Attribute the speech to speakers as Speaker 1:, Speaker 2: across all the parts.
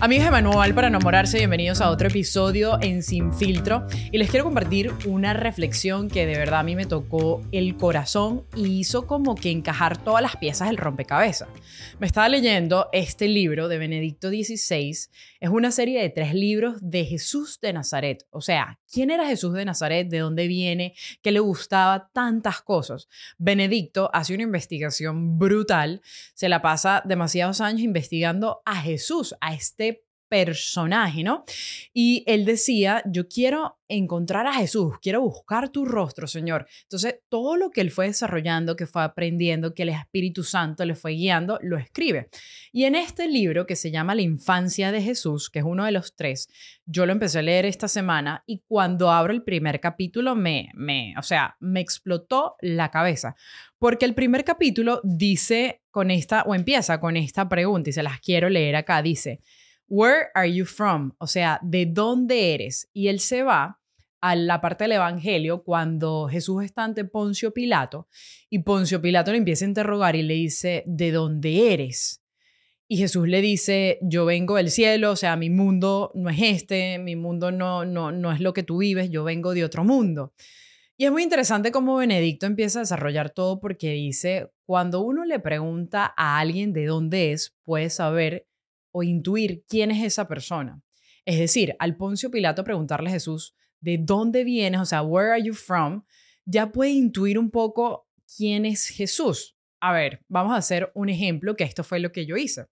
Speaker 1: Amigos de Manual para enamorarse, bienvenidos a otro episodio en Sin Filtro y les quiero compartir una reflexión que de verdad a mí me tocó el corazón y hizo como que encajar todas las piezas del rompecabezas. Me estaba leyendo este libro de Benedicto XVI, es una serie de tres libros de Jesús de Nazaret, o sea, ¿quién era Jesús de Nazaret? ¿De dónde viene? ¿Qué le gustaba? Tantas cosas. Benedicto hace una investigación brutal, se la pasa demasiados años investigando a Jesús, a este personaje, ¿no? Y él decía, yo quiero encontrar a Jesús, quiero buscar tu rostro, Señor. Entonces, todo lo que él fue desarrollando, que fue aprendiendo, que el Espíritu Santo le fue guiando, lo escribe. Y en este libro que se llama La infancia de Jesús, que es uno de los tres, yo lo empecé a leer esta semana y cuando abro el primer capítulo me, me, o sea, me explotó la cabeza. Porque el primer capítulo dice con esta, o empieza con esta pregunta y se las quiero leer acá, dice, Where are you from? O sea, ¿de dónde eres? Y él se va a la parte del Evangelio cuando Jesús está ante Poncio Pilato y Poncio Pilato le empieza a interrogar y le dice, ¿de dónde eres? Y Jesús le dice, yo vengo del cielo, o sea, mi mundo no es este, mi mundo no, no, no es lo que tú vives, yo vengo de otro mundo. Y es muy interesante cómo Benedicto empieza a desarrollar todo porque dice, cuando uno le pregunta a alguien de dónde es, puede saber o intuir quién es esa persona. Es decir, al Poncio Pilato preguntarle a Jesús, ¿de dónde vienes? O sea, ¿where are you from? Ya puede intuir un poco quién es Jesús. A ver, vamos a hacer un ejemplo, que esto fue lo que yo hice.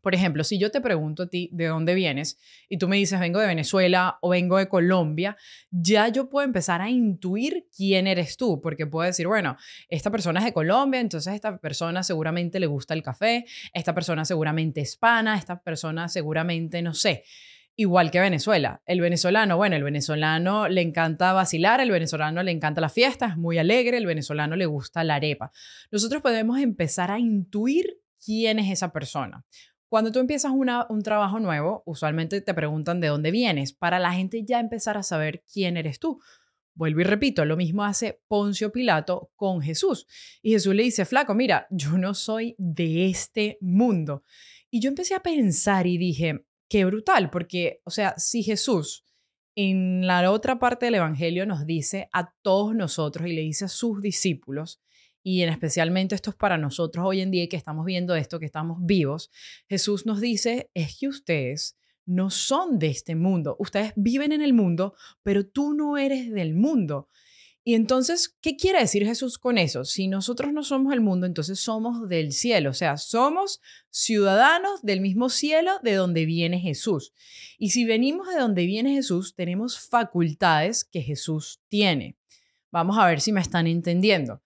Speaker 1: Por ejemplo, si yo te pregunto a ti de dónde vienes y tú me dices vengo de Venezuela o vengo de Colombia, ya yo puedo empezar a intuir quién eres tú, porque puedo decir, bueno, esta persona es de Colombia, entonces esta persona seguramente le gusta el café, esta persona seguramente es hispana, esta persona seguramente, no sé, igual que Venezuela. El venezolano, bueno, el venezolano le encanta vacilar, el venezolano le encanta la fiesta, es muy alegre, el venezolano le gusta la arepa. Nosotros podemos empezar a intuir quién es esa persona. Cuando tú empiezas un trabajo nuevo, usualmente te preguntan de dónde vienes, para la gente ya empezar a saber quién eres tú. Vuelvo y repito, lo mismo hace Poncio Pilato con Jesús. Y Jesús le dice, flaco, mira, yo no soy de este mundo. Y yo empecé a pensar y dije, qué brutal, porque, o sea, si Jesús en la otra parte del Evangelio nos dice a todos nosotros y le dice a sus discípulos, y en especialmente esto es para nosotros hoy en día que estamos viendo esto, que estamos vivos, Jesús nos dice, es que ustedes no son de este mundo, ustedes viven en el mundo, pero tú no eres del mundo. Y entonces, ¿qué quiere decir Jesús con eso? Si nosotros no somos el mundo, entonces somos del cielo, o sea, somos ciudadanos del mismo cielo de donde viene Jesús. Y si venimos de donde viene Jesús, tenemos facultades que Jesús tiene. Vamos a ver si me están entendiendo.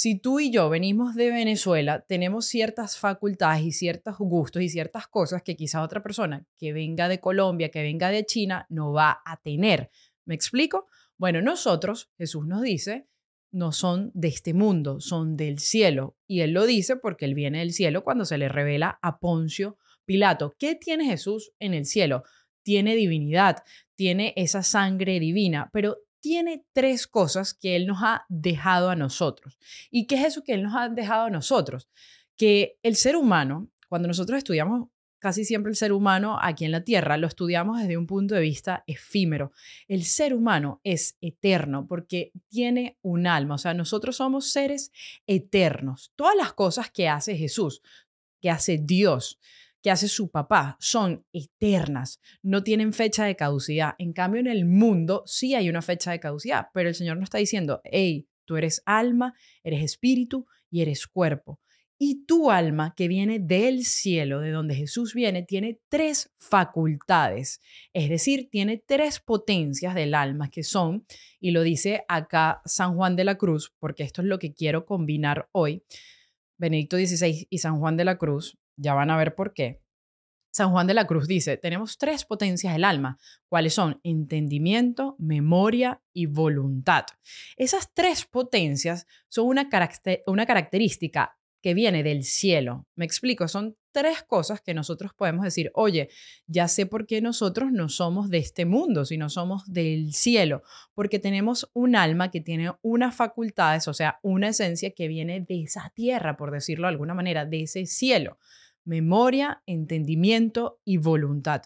Speaker 1: Si tú y yo venimos de Venezuela, tenemos ciertas facultades y ciertos gustos y ciertas cosas que quizá otra persona que venga de Colombia, que venga de China, no va a tener. ¿Me explico? Bueno, nosotros, Jesús nos dice, no son de este mundo, son del cielo. Y él lo dice porque él viene del cielo cuando se le revela a Poncio Pilato. ¿Qué tiene Jesús en el cielo? Tiene divinidad, tiene esa sangre divina, pero tiene tres cosas que Él nos ha dejado a nosotros. ¿Y qué es eso que Él nos ha dejado a nosotros? Que el ser humano, cuando nosotros estudiamos casi siempre el ser humano aquí en la Tierra, lo estudiamos desde un punto de vista efímero. El ser humano es eterno porque tiene un alma, o sea, nosotros somos seres eternos. Todas las cosas que hace Jesús, que hace Dios, que hace su papá son eternas, no tienen fecha de caducidad. En cambio, en el mundo sí hay una fecha de caducidad, pero el Señor nos está diciendo, hey, tú eres alma, eres espíritu y eres cuerpo. Y tu alma, que viene del cielo, de donde Jesús viene, tiene tres facultades, es decir, tiene tres potencias del alma que son, y lo dice acá San Juan de la Cruz, porque esto es lo que quiero combinar hoy, Benedicto XVI y San Juan de la Cruz, ya van a ver por qué. San Juan de la Cruz dice, tenemos tres potencias del alma, cuáles son entendimiento, memoria y voluntad. Esas tres potencias son una, característica que viene del cielo. Me explico, son tres cosas que nosotros podemos decir, oye, ya sé por qué nosotros no somos de este mundo, sino somos del cielo, porque tenemos un alma que tiene unas facultades, o sea, una esencia que viene de esa tierra, por decirlo de alguna manera, de ese cielo. Memoria, entendimiento y voluntad.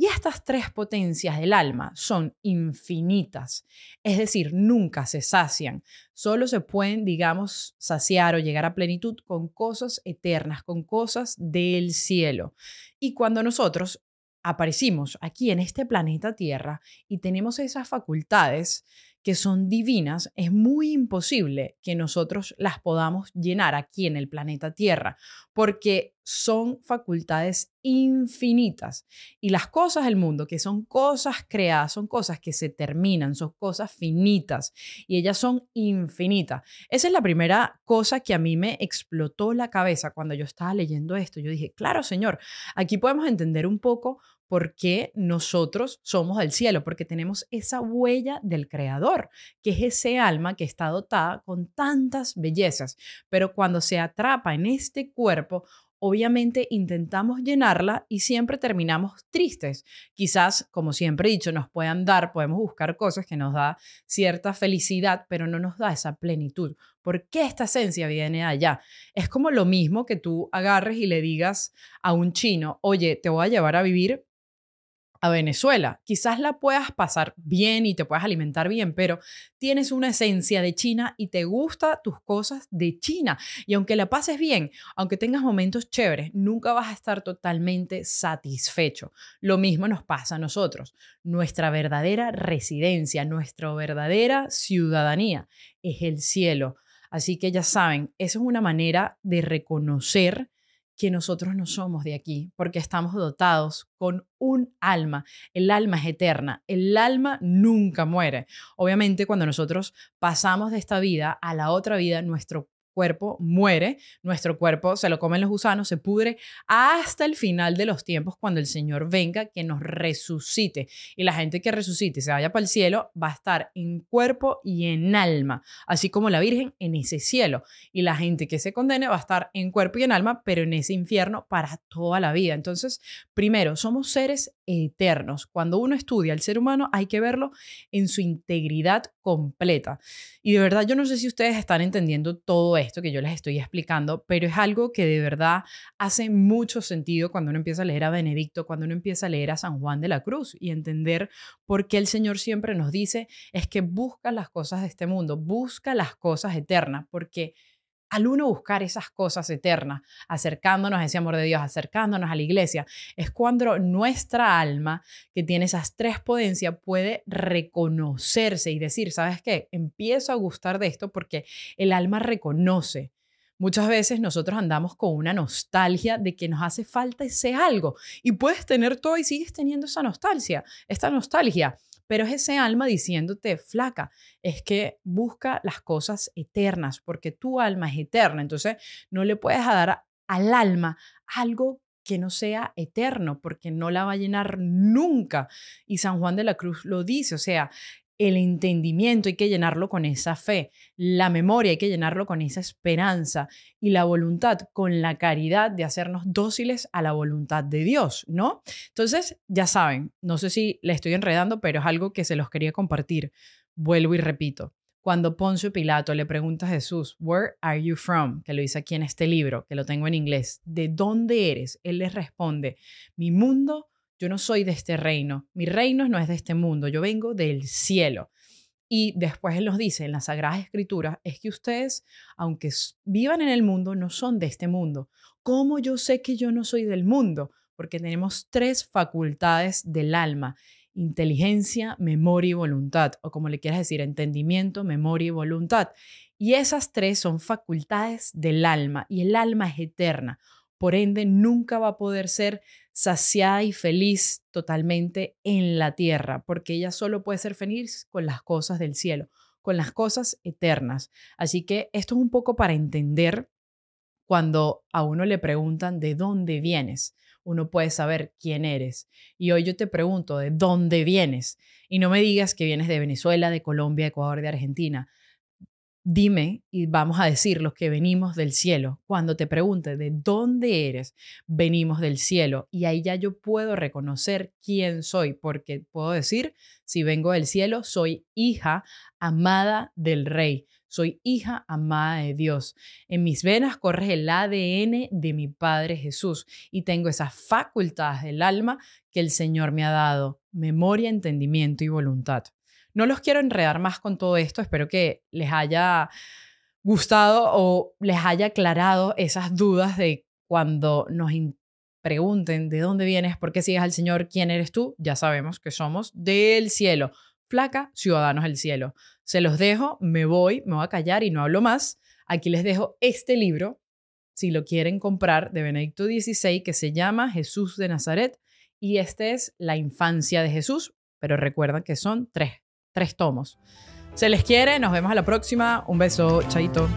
Speaker 1: Y estas tres potencias del alma son infinitas, es decir, nunca se sacian, solo se pueden, digamos, saciar o llegar a plenitud con cosas eternas, con cosas del cielo. Y cuando nosotros aparecimos aquí en este planeta Tierra y tenemos esas facultades, que son divinas, es muy imposible que nosotros las podamos llenar aquí en el planeta Tierra, porque son facultades infinitas. Y las cosas del mundo, que son cosas creadas, son cosas que se terminan, son cosas finitas, y ellas son infinitas. Esa es la primera cosa que a mí me explotó la cabeza cuando yo estaba leyendo esto. Yo dije, claro, Señor, aquí podemos entender un poco porque nosotros somos del cielo, porque tenemos esa huella del Creador, que es ese alma que está dotada con tantas bellezas, pero cuando se atrapa en este cuerpo, obviamente intentamos llenarla y siempre terminamos tristes. Quizás, como siempre he dicho, nos puedan dar, podemos buscar cosas que nos da cierta felicidad, pero no nos da esa plenitud. ¿Por qué esta esencia viene allá? Es como lo mismo que tú agarres y le digas a un chino, oye, te voy a llevar a vivir a Venezuela. Quizás la puedas pasar bien y te puedas alimentar bien, pero tienes una esencia de China y te gusta tus cosas de China. Y aunque la pases bien, aunque tengas momentos chéveres, nunca vas a estar totalmente satisfecho. Lo mismo nos pasa a nosotros. Nuestra verdadera residencia, nuestra verdadera ciudadanía es el cielo. Así que ya saben, esa es una manera de reconocer que nosotros no somos de aquí, porque estamos dotados con un alma. El alma es eterna, el alma nunca muere. Obviamente cuando nosotros pasamos de esta vida a la otra vida, nuestro cuerpo muere, nuestro cuerpo se lo comen los gusanos, se pudre hasta el final de los tiempos cuando el Señor venga que nos resucite. Y la gente que resucite se vaya para el cielo va a estar en cuerpo y en alma, así como la Virgen en ese cielo. Y la gente que se condene va a estar en cuerpo y en alma, pero en ese infierno para toda la vida. Entonces, primero, somos seres eternos. Cuando uno estudia al ser humano hay que verlo en su integridad completa. Y de verdad yo no sé si ustedes están entendiendo todo esto que yo les estoy explicando, pero es algo que de verdad hace mucho sentido cuando uno empieza a leer a Benedicto, cuando uno empieza a leer a San Juan de la Cruz y entender por qué el Señor siempre nos dice es que busca las cosas de este mundo, busca las cosas eternas, porque al uno buscar esas cosas eternas, acercándonos a ese amor de Dios, acercándonos a la iglesia, es cuando nuestra alma, que tiene esas tres potencias, puede reconocerse y decir, ¿sabes qué? Empiezo a gustar de esto porque el alma reconoce. Muchas veces nosotros andamos con una nostalgia de que nos hace falta ese algo y puedes tener todo y sigues teniendo esa nostalgia, esta nostalgia pero es ese alma diciéndote, flaca, es que busca las cosas eternas, porque tu alma es eterna. Entonces, no le puedes dar al alma algo que no sea eterno, porque no la va a llenar nunca. Y San Juan de la Cruz lo dice, o sea, el entendimiento hay que llenarlo con esa fe, la memoria hay que llenarlo con esa esperanza y la voluntad con la caridad de hacernos dóciles a la voluntad de Dios, ¿no? Entonces, ya saben, no sé si le estoy enredando, pero es algo que se los quería compartir. Vuelvo y repito. Cuando Poncio Pilato le pregunta a Jesús, Where are you from? Que lo dice aquí en este libro, que lo tengo en inglés, ¿de dónde eres? Él le responde, mi mundo yo no soy de este reino, mi reino no es de este mundo, yo vengo del cielo. Y después Él nos dice en las Sagradas Escrituras, es que ustedes, aunque vivan en el mundo, no son de este mundo. ¿Cómo yo sé que yo no soy del mundo? Porque tenemos tres facultades del alma, inteligencia, memoria y voluntad, o como le quieras decir, entendimiento, memoria y voluntad. Y esas tres son facultades del alma, y el alma es eterna. Por ende, nunca va a poder ser saciada y feliz totalmente en la tierra, porque ella solo puede ser feliz con las cosas del cielo, con las cosas eternas. Así que esto es un poco para entender cuando a uno le preguntan de dónde vienes, uno puede saber quién eres. Y hoy yo te pregunto de dónde vienes. Y no me digas que vienes de Venezuela, de Colombia, de Ecuador, de Argentina dime y vamos a decir los que venimos del cielo. Cuando te pregunte de dónde eres, venimos del cielo. Y ahí ya yo puedo reconocer quién soy, porque puedo decir, si vengo del cielo, soy hija amada del rey. Soy hija amada de Dios. En mis venas corre el ADN de mi Padre Jesús y tengo esas facultades del alma que el Señor me ha dado, memoria, entendimiento y voluntad. No los quiero enredar más con todo esto, espero que les haya gustado o les haya aclarado esas dudas de cuando nos pregunten de dónde vienes, por qué sigues al Señor, quién eres tú, ya sabemos que somos del cielo. Flaca, ciudadanos del cielo. Se los dejo, me voy, me voy a callar y no hablo más. Aquí les dejo este libro, si lo quieren comprar, de Benedicto XVI, que se llama Jesús de Nazaret. Y este es la infancia de Jesús, pero recuerden que son tres, tres tomos. Se les quiere, nos vemos a la próxima. Un beso, chaito.